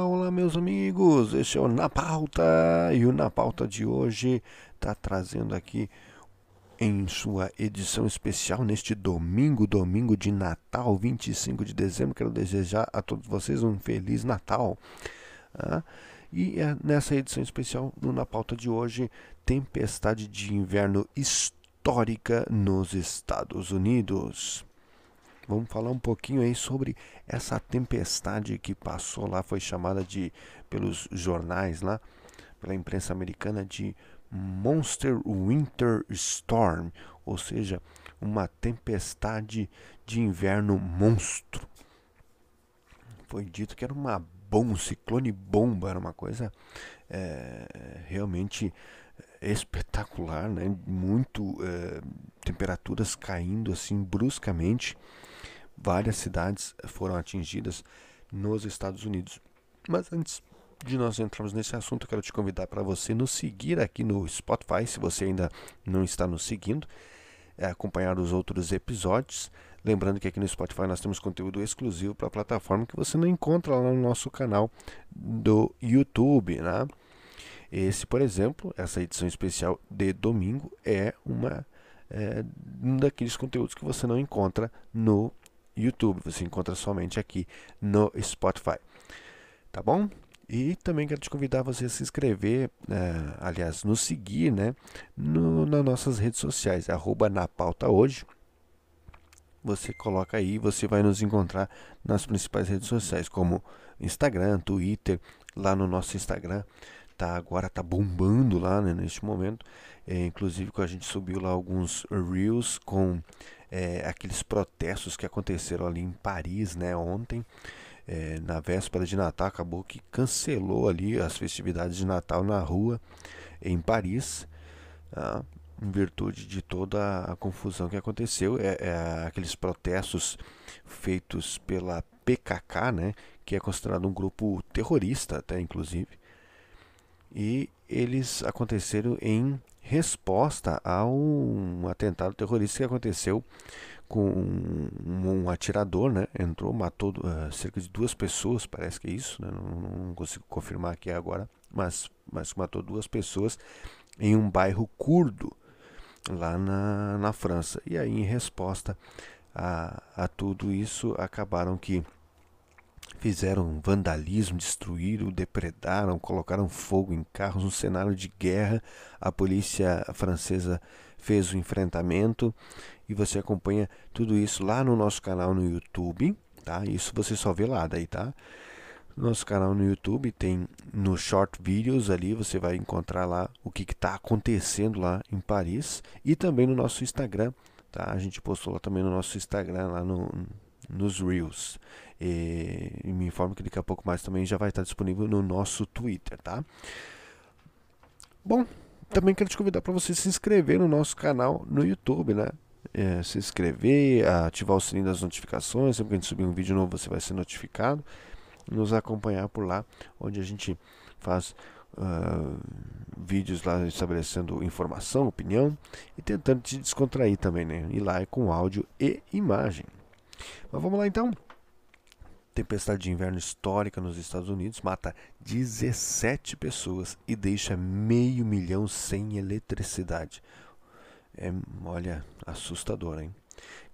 Olá, olá, meus amigos. Este é o Na Pauta e o Na Pauta de hoje está trazendo aqui em sua edição especial neste domingo, domingo de Natal, 25 de dezembro. Quero desejar a todos vocês um feliz Natal. Ah, e é nessa edição especial, no Na Pauta de hoje, tempestade de inverno histórica nos Estados Unidos. Vamos falar um pouquinho aí sobre essa tempestade que passou lá, foi chamada de pelos jornais lá, pela imprensa americana de Monster Winter Storm, ou seja, uma tempestade de inverno monstro. Foi dito que era uma bomba, um ciclone bomba, era uma coisa é, realmente espetacular, né? Muito é, temperaturas caindo assim bruscamente várias cidades foram atingidas nos Estados Unidos. Mas antes de nós entrarmos nesse assunto, eu quero te convidar para você nos seguir aqui no Spotify, se você ainda não está nos seguindo, é, acompanhar os outros episódios. Lembrando que aqui no Spotify nós temos conteúdo exclusivo para a plataforma que você não encontra lá no nosso canal do YouTube, né? Esse, por exemplo, essa edição especial de domingo é uma é, um daqueles conteúdos que você não encontra no YouTube. Você encontra somente aqui no Spotify. Tá bom? E também quero te convidar a você a se inscrever, é, aliás, nos seguir, né? No, nas nossas redes sociais, arroba na pauta hoje. Você coloca aí, você vai nos encontrar nas principais redes sociais, como Instagram, Twitter, lá no nosso Instagram. Tá, agora tá bombando lá né, neste momento. É, inclusive a gente subiu lá alguns reels com é, aqueles protestos que aconteceram ali em Paris, né, ontem, é, na véspera de Natal, acabou que cancelou ali as festividades de Natal na rua em Paris, tá? em virtude de toda a confusão que aconteceu, é, é, aqueles protestos feitos pela PKK, né, que é considerado um grupo terrorista, até inclusive, e eles aconteceram em resposta a um atentado terrorista que aconteceu com um, atirador, né? Entrou, matou uh, cerca de duas pessoas, parece que é isso, né? não, não, consigo confirmar aqui agora, mas, mas matou duas pessoas em um bairro curdo lá na, na França. E aí, em resposta a, a tudo isso, acabaram que fizeram vandalismo, destruíram, depredaram, colocaram fogo em carros, um cenário de guerra. A polícia francesa fez o enfrentamento e você acompanha tudo isso lá no nosso canal no YouTube, tá? Isso você só vê lá daí, tá? Nosso canal no YouTube tem no short videos ali, você vai encontrar lá o que está acontecendo lá em Paris e também no nosso Instagram, tá? A gente postou lá também no nosso Instagram lá no nos Reels. E, e me informo que daqui a pouco mais também já vai estar disponível no nosso Twitter, tá? Bom, também quero te convidar para você se inscrever no nosso canal no YouTube, né? É, se inscrever, ativar o sininho das notificações, sempre que a gente subir um vídeo novo você vai ser notificado, nos acompanhar por lá, onde a gente faz uh, vídeos lá estabelecendo informação, opinião e tentando te descontrair também, né? E lá é com áudio e imagem. Mas vamos lá então. Tempestade de inverno histórica nos Estados Unidos mata 17 pessoas e deixa meio milhão sem eletricidade. É, olha, assustador, hein?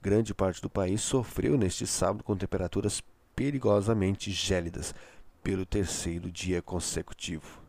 Grande parte do país sofreu neste sábado com temperaturas perigosamente gélidas pelo terceiro dia consecutivo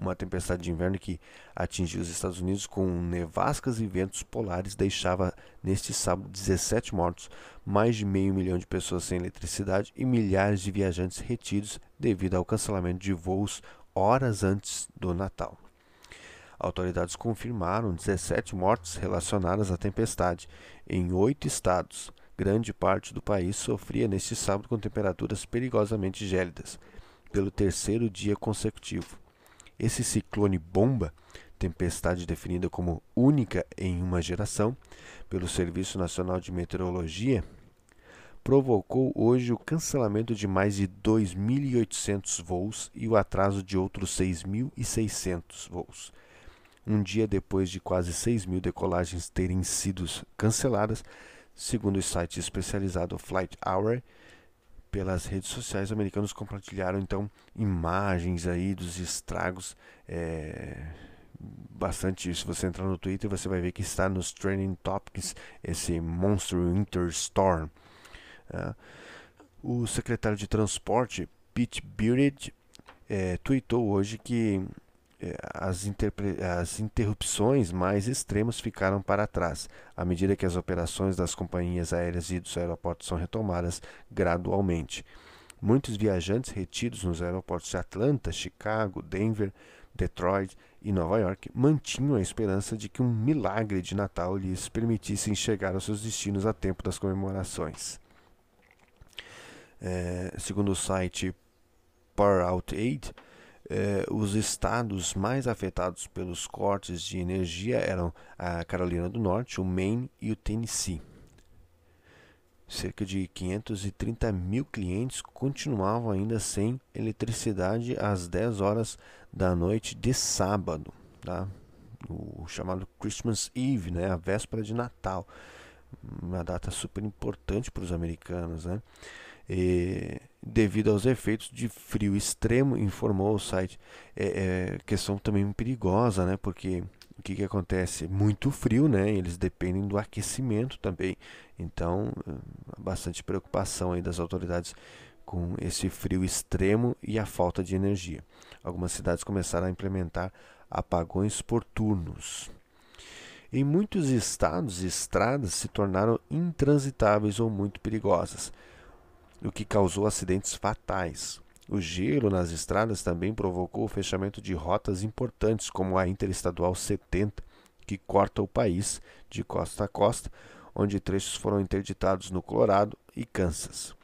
uma tempestade de inverno que atingiu os Estados Unidos com nevascas e ventos polares deixava neste sábado 17 mortos, mais de meio milhão de pessoas sem eletricidade e milhares de viajantes retidos devido ao cancelamento de voos horas antes do Natal. Autoridades confirmaram 17 mortes relacionadas à tempestade em oito estados. Grande parte do país sofria neste sábado com temperaturas perigosamente gélidas, pelo terceiro dia consecutivo. Esse ciclone bomba, tempestade definida como única em uma geração pelo Serviço Nacional de Meteorologia, provocou hoje o cancelamento de mais de 2.800 voos e o atraso de outros 6.600 voos. Um dia depois de quase 6 mil decolagens terem sido canceladas, segundo o site especializado Flight Hour, pelas redes sociais, americanos compartilharam então imagens aí dos estragos. É, bastante. Se você entrar no Twitter, você vai ver que está nos trending topics esse Monster Winter Storm. É. O secretário de Transporte, Pete Buttigieg, é, tweetou hoje que é, as, as, interrupções mais extremas ficaram para trás, à medida que as operações das companhias aéreas e dos aeroportos são retomadas gradualmente. Muitos viajantes retidos nos aeroportos de Atlanta, Chicago, Denver, Detroit e Nova York mantinham a esperança de que um milagre de Natal lhes permitisse chegar aos seus destinos a tempo das comemorações. É, segundo o site Power Out Aid, é, os estados mais afetados pelos cortes de energia eram a Carolina do Norte, o Maine e o Tennessee. Cerca de 530 mil clientes continuavam ainda sem eletricidade às 10 horas da noite de sábado, tá? o chamado Christmas Eve, né? a véspera de Natal. Uma data super importante para os americanos. Né? E, devido aos efeitos de frio extremo, informou o site. É, é questão também perigosa, né? porque o que, que acontece? Muito frio, né? Eles dependem do aquecimento também. Então, bastante preocupação aí das autoridades com esse frio extremo e a falta de energia. Algumas cidades começaram a implementar apagões por turnos. Em muitos estados, estradas se tornaram intransitáveis ou muito perigosas, o que causou acidentes fatais. O gelo nas estradas também provocou o fechamento de rotas importantes, como a Interestadual 70, que corta o país de costa a costa, onde trechos foram interditados no Colorado e Kansas.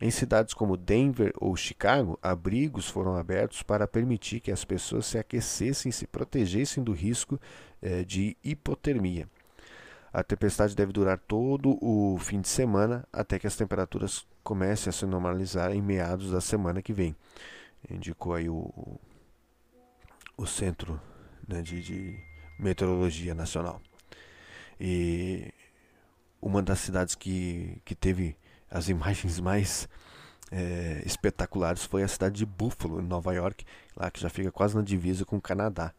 Em cidades como Denver ou Chicago, abrigos foram abertos para permitir que as pessoas se aquecessem e se protegessem do risco eh, de hipotermia. A tempestade deve durar todo o fim de semana até que as temperaturas comecem a se normalizar em meados da semana que vem. Indicou aí o, o Centro né, de, de Meteorologia Nacional. E uma das cidades que, que teve as imagens mais é, espetaculares foi a cidade de Buffalo, em Nova York, lá que já fica quase na divisa com o Canadá.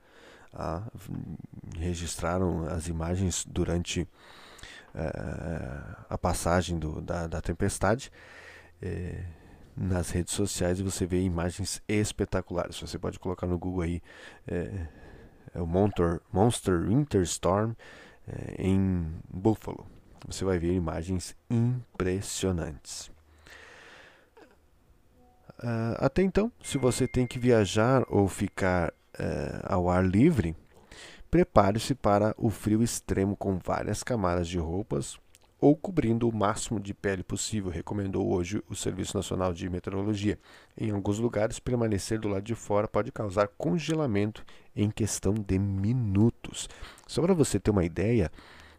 Ah, registraram as imagens durante é, a passagem do, da, da tempestade é, nas redes sociais e você vê imagens espetaculares. Você pode colocar no Google aí é, é o Monster, Monster Winter Storm é, em Buffalo. Você vai ver imagens impressionantes. Uh, até então, se você tem que viajar ou ficar uh, ao ar livre, prepare-se para o frio extremo com várias camadas de roupas ou cobrindo o máximo de pele possível, recomendou hoje o Serviço Nacional de Meteorologia. Em alguns lugares, permanecer do lado de fora pode causar congelamento em questão de minutos. Só para você ter uma ideia,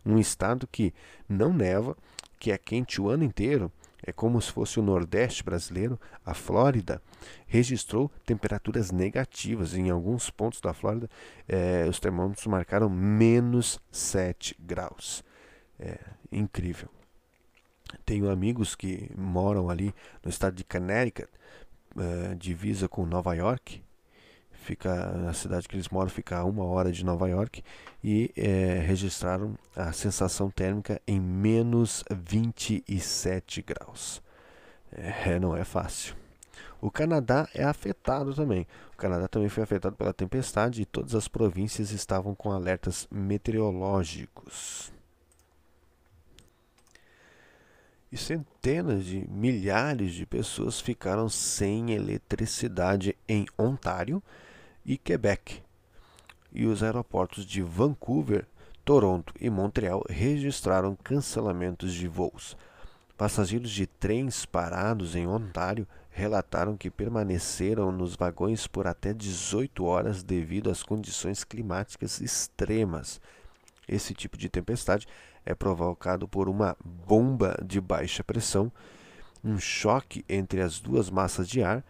um estado que não neva, que é quente o ano inteiro, é como se fosse o Nordeste brasileiro, a Flórida registrou temperaturas negativas. Em alguns pontos da Flórida, é, os termômetros marcaram menos 7 graus. É incrível. Tenho amigos que moram ali no estado de Connecticut, é, divisa com Nova York, fica a cidade que eles moram fica a uma hora de Nova York e é, registraram a sensação térmica em menos 27 graus. É, não é fácil. O Canadá é afetado também. O Canadá também foi afetado pela tempestade e todas as províncias estavam com alertas meteorológicos. E centenas de milhares de pessoas ficaram sem eletricidade em Ontário e Quebec. E os aeroportos de Vancouver, Toronto e Montreal registraram cancelamentos de voos. Passageiros de trens parados em Ontário relataram que permaneceram nos vagões por até 18 horas devido às condições climáticas extremas. Esse tipo de tempestade é provocado por uma bomba de baixa pressão, um choque entre as duas massas de ar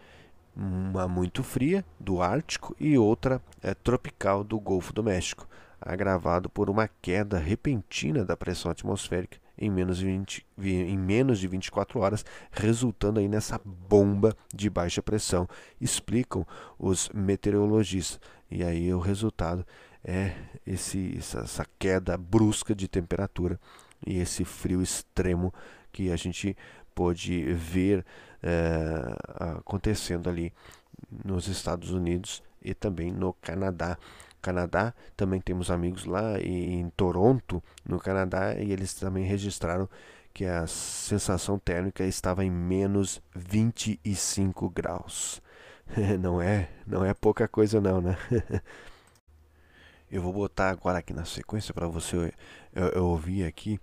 uma muito fria do Ártico e outra é, tropical do Golfo do México, agravado por uma queda repentina da pressão atmosférica em menos de, 20, em menos de 24 horas, resultando aí nessa bomba de baixa pressão, explicam os meteorologistas. E aí o resultado é esse, essa queda brusca de temperatura e esse frio extremo que a gente pôde ver é, acontecendo ali nos Estados Unidos e também no Canadá. Canadá, também temos amigos lá em Toronto, no Canadá, e eles também registraram que a sensação térmica estava em menos 25 graus. Não é, não é pouca coisa não, né? Eu vou botar agora aqui na sequência para você eu, eu, ouvir aqui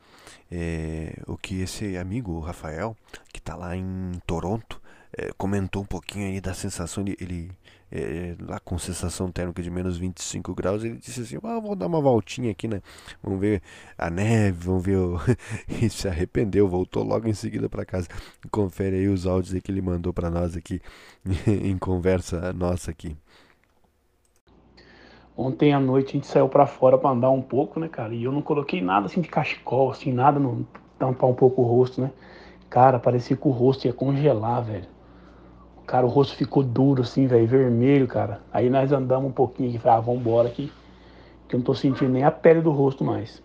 é, o que esse amigo, o Rafael, que está lá em Toronto, é, comentou um pouquinho aí da sensação de ele é, lá com sensação térmica de menos 25 graus, ele disse assim, ah, vou dar uma voltinha aqui, né? Vamos ver a neve, vamos ver o... e se arrependeu, voltou logo em seguida para casa. Confere aí os áudios que ele mandou para nós aqui em conversa nossa aqui. Ontem à noite a gente saiu para fora para andar um pouco, né, cara? E eu não coloquei nada assim de cachecol, assim, nada não tampar um pouco o rosto, né? Cara, parecia que o rosto ia congelar, velho. Cara, o rosto ficou duro assim, velho, vermelho, cara. Aí nós andamos um pouquinho aqui, falei, ah, vambora aqui. Que eu não tô sentindo nem a pele do rosto mais.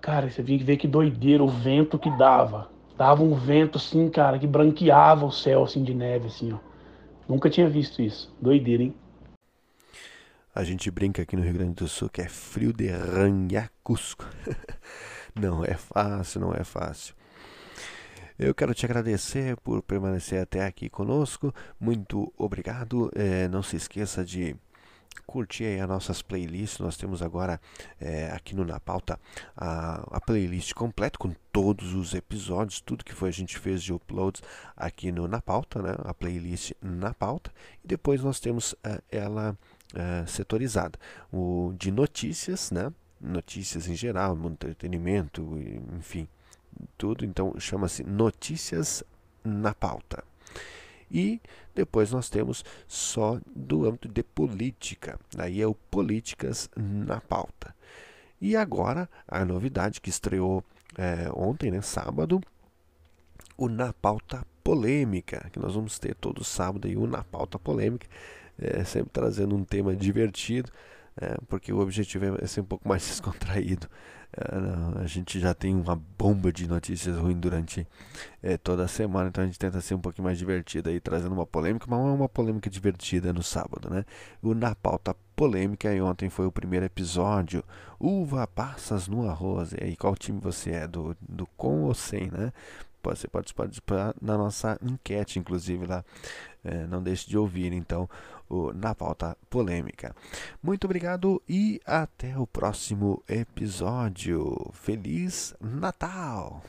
Cara, você vinha que ver que doideira o vento que dava. Dava um vento assim, cara, que branqueava o céu assim de neve, assim, ó. Nunca tinha visto isso. Doideira, hein? A gente brinca aqui no Rio Grande do Sul que é frio de ranhacusco. não é fácil, não é fácil. Eu quero te agradecer por permanecer até aqui conosco. Muito obrigado. É, não se esqueça de curtir aí as nossas playlists. Nós temos agora é, aqui no Na Pauta a, a, playlist completa com todos os episódios, tudo que foi a gente fez de uploads aqui no Na Pauta, né? a playlist Na Pauta. E depois nós temos uh, ela uh, setorizada. O de notícias, né? Notícias em geral, entretenimento, enfim, tudo. Então chama-se Notícias na Pauta. E depois nós temos só do âmbito de política. Aí é o Políticas na Pauta. E agora a novidade que estreou é, ontem, né, sábado, o Na Pauta Polêmica, que nós vamos ter todo sábado aí o Na Pauta Polêmica, é, sempre trazendo um tema divertido, porque o objetivo é ser um pouco mais descontraído. É, a gente já tem uma bomba de notícias ruins durante é, toda a semana, então a gente tenta ser um pouquinho mais divertido aí, trazendo uma polêmica, mas é uma polêmica divertida no sábado, né? O Na Pauta Polêmica, e ontem foi o primeiro episódio, Uva Passas no Arroz. E aí, qual time você é? Do, do com ou sem, né? Você pode participar na nossa enquete, inclusive lá. É, não deixe de ouvir, então, Na Pauta Polêmica. Muito obrigado e até o próximo episódio. Feliz Natal!